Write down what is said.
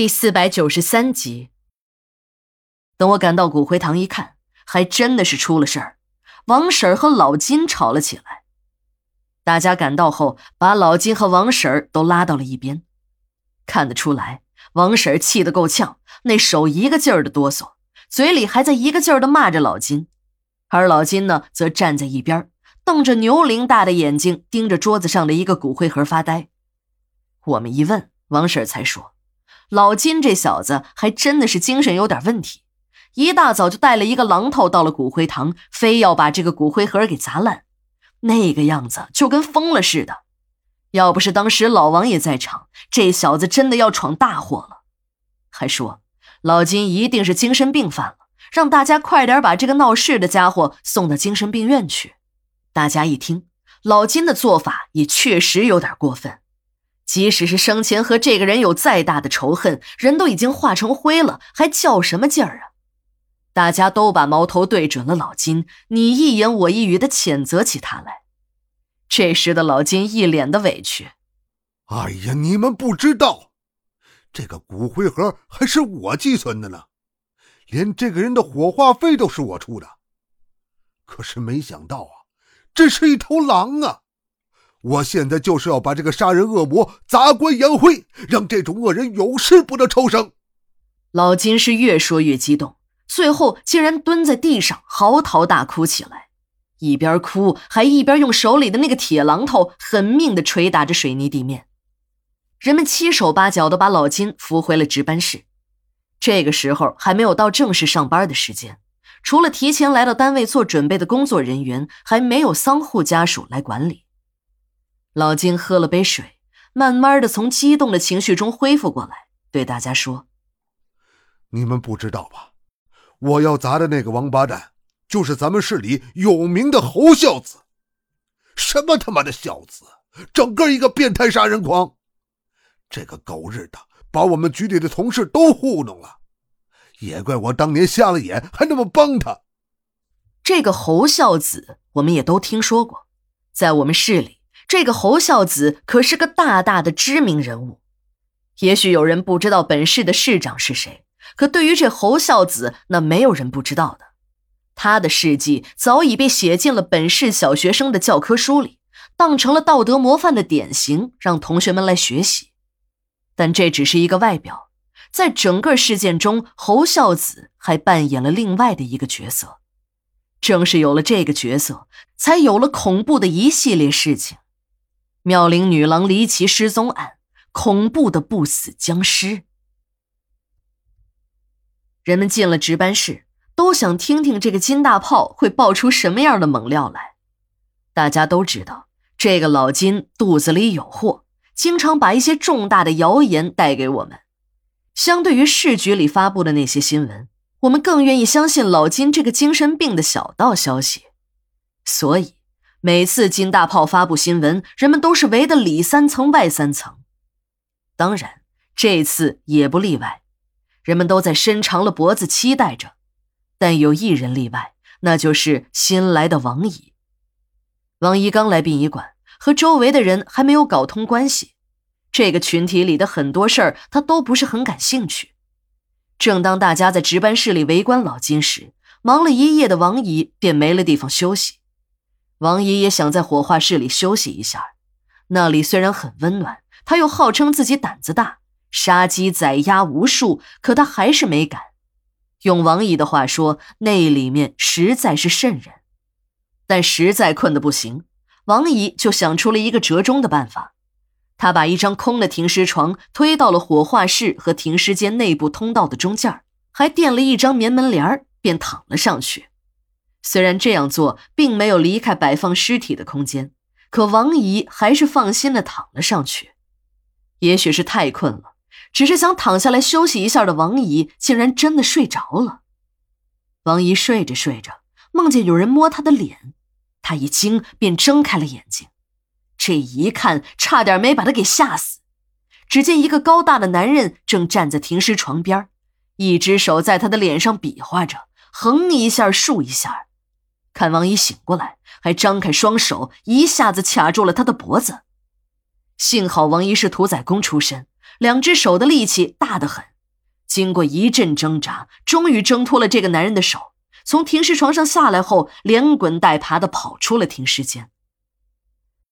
第四百九十三集。等我赶到骨灰堂一看，还真的是出了事儿。王婶和老金吵了起来。大家赶到后，把老金和王婶都拉到了一边。看得出来，王婶气得够呛，那手一个劲儿的哆嗦，嘴里还在一个劲儿的骂着老金。而老金呢，则站在一边，瞪着牛铃大的眼睛，盯着桌子上的一个骨灰盒发呆。我们一问，王婶才说。老金这小子还真的是精神有点问题，一大早就带了一个榔头到了骨灰堂，非要把这个骨灰盒给砸烂，那个样子就跟疯了似的。要不是当时老王也在场，这小子真的要闯大祸了。还说老金一定是精神病犯了，让大家快点把这个闹事的家伙送到精神病院去。大家一听，老金的做法也确实有点过分。即使是生前和这个人有再大的仇恨，人都已经化成灰了，还较什么劲儿啊？大家都把矛头对准了老金，你一言我一语的谴责起他来。这时的老金一脸的委屈：“哎呀，你们不知道，这个骨灰盒还是我寄存的呢，连这个人的火化费都是我出的。可是没想到啊，这是一头狼啊！”我现在就是要把这个杀人恶魔砸棺扬灰，让这种恶人永世不得超生。老金是越说越激动，最后竟然蹲在地上嚎啕大哭起来，一边哭还一边用手里的那个铁榔头狠命地捶打着水泥地面。人们七手八脚地把老金扶回了值班室。这个时候还没有到正式上班的时间，除了提前来到单位做准备的工作人员，还没有丧户家属来管理。老金喝了杯水，慢慢的从激动的情绪中恢复过来，对大家说：“你们不知道吧？我要砸的那个王八蛋，就是咱们市里有名的侯孝子。什么他妈的孝子，整个一个变态杀人狂！这个狗日的，把我们局里的同事都糊弄了，也怪我当年瞎了眼，还那么帮他。这个侯孝子，我们也都听说过，在我们市里。”这个侯孝子可是个大大的知名人物，也许有人不知道本市的市长是谁，可对于这侯孝子，那没有人不知道的。他的事迹早已被写进了本市小学生的教科书里，当成了道德模范的典型，让同学们来学习。但这只是一个外表，在整个事件中，侯孝子还扮演了另外的一个角色。正是有了这个角色，才有了恐怖的一系列事情。妙龄女郎离奇失踪案，恐怖的不死僵尸。人们进了值班室，都想听听这个金大炮会爆出什么样的猛料来。大家都知道，这个老金肚子里有货，经常把一些重大的谣言带给我们。相对于市局里发布的那些新闻，我们更愿意相信老金这个精神病的小道消息。所以。每次金大炮发布新闻，人们都是围得里三层外三层。当然，这次也不例外，人们都在伸长了脖子期待着。但有一人例外，那就是新来的王姨。王姨刚来殡仪馆，和周围的人还没有搞通关系，这个群体里的很多事儿，她都不是很感兴趣。正当大家在值班室里围观老金时，忙了一夜的王姨便没了地方休息。王姨也想在火化室里休息一下，那里虽然很温暖，她又号称自己胆子大，杀鸡宰鸭无数，可她还是没敢。用王姨的话说，那里面实在是瘆人。但实在困得不行，王姨就想出了一个折中的办法，她把一张空的停尸床推到了火化室和停尸间内部通道的中间，还垫了一张棉门帘便躺了上去。虽然这样做并没有离开摆放尸体的空间，可王姨还是放心的躺了上去。也许是太困了，只是想躺下来休息一下的王姨，竟然真的睡着了。王姨睡着睡着，梦见有人摸她的脸，她一惊便睁开了眼睛。这一看，差点没把她给吓死。只见一个高大的男人正站在停尸床边，一只手在她的脸上比划着，横一下，竖一下。看王姨醒过来，还张开双手，一下子卡住了他的脖子。幸好王姨是屠宰工出身，两只手的力气大得很。经过一阵挣扎，终于挣脱了这个男人的手。从停尸床上下来后，连滚带爬的跑出了停尸间。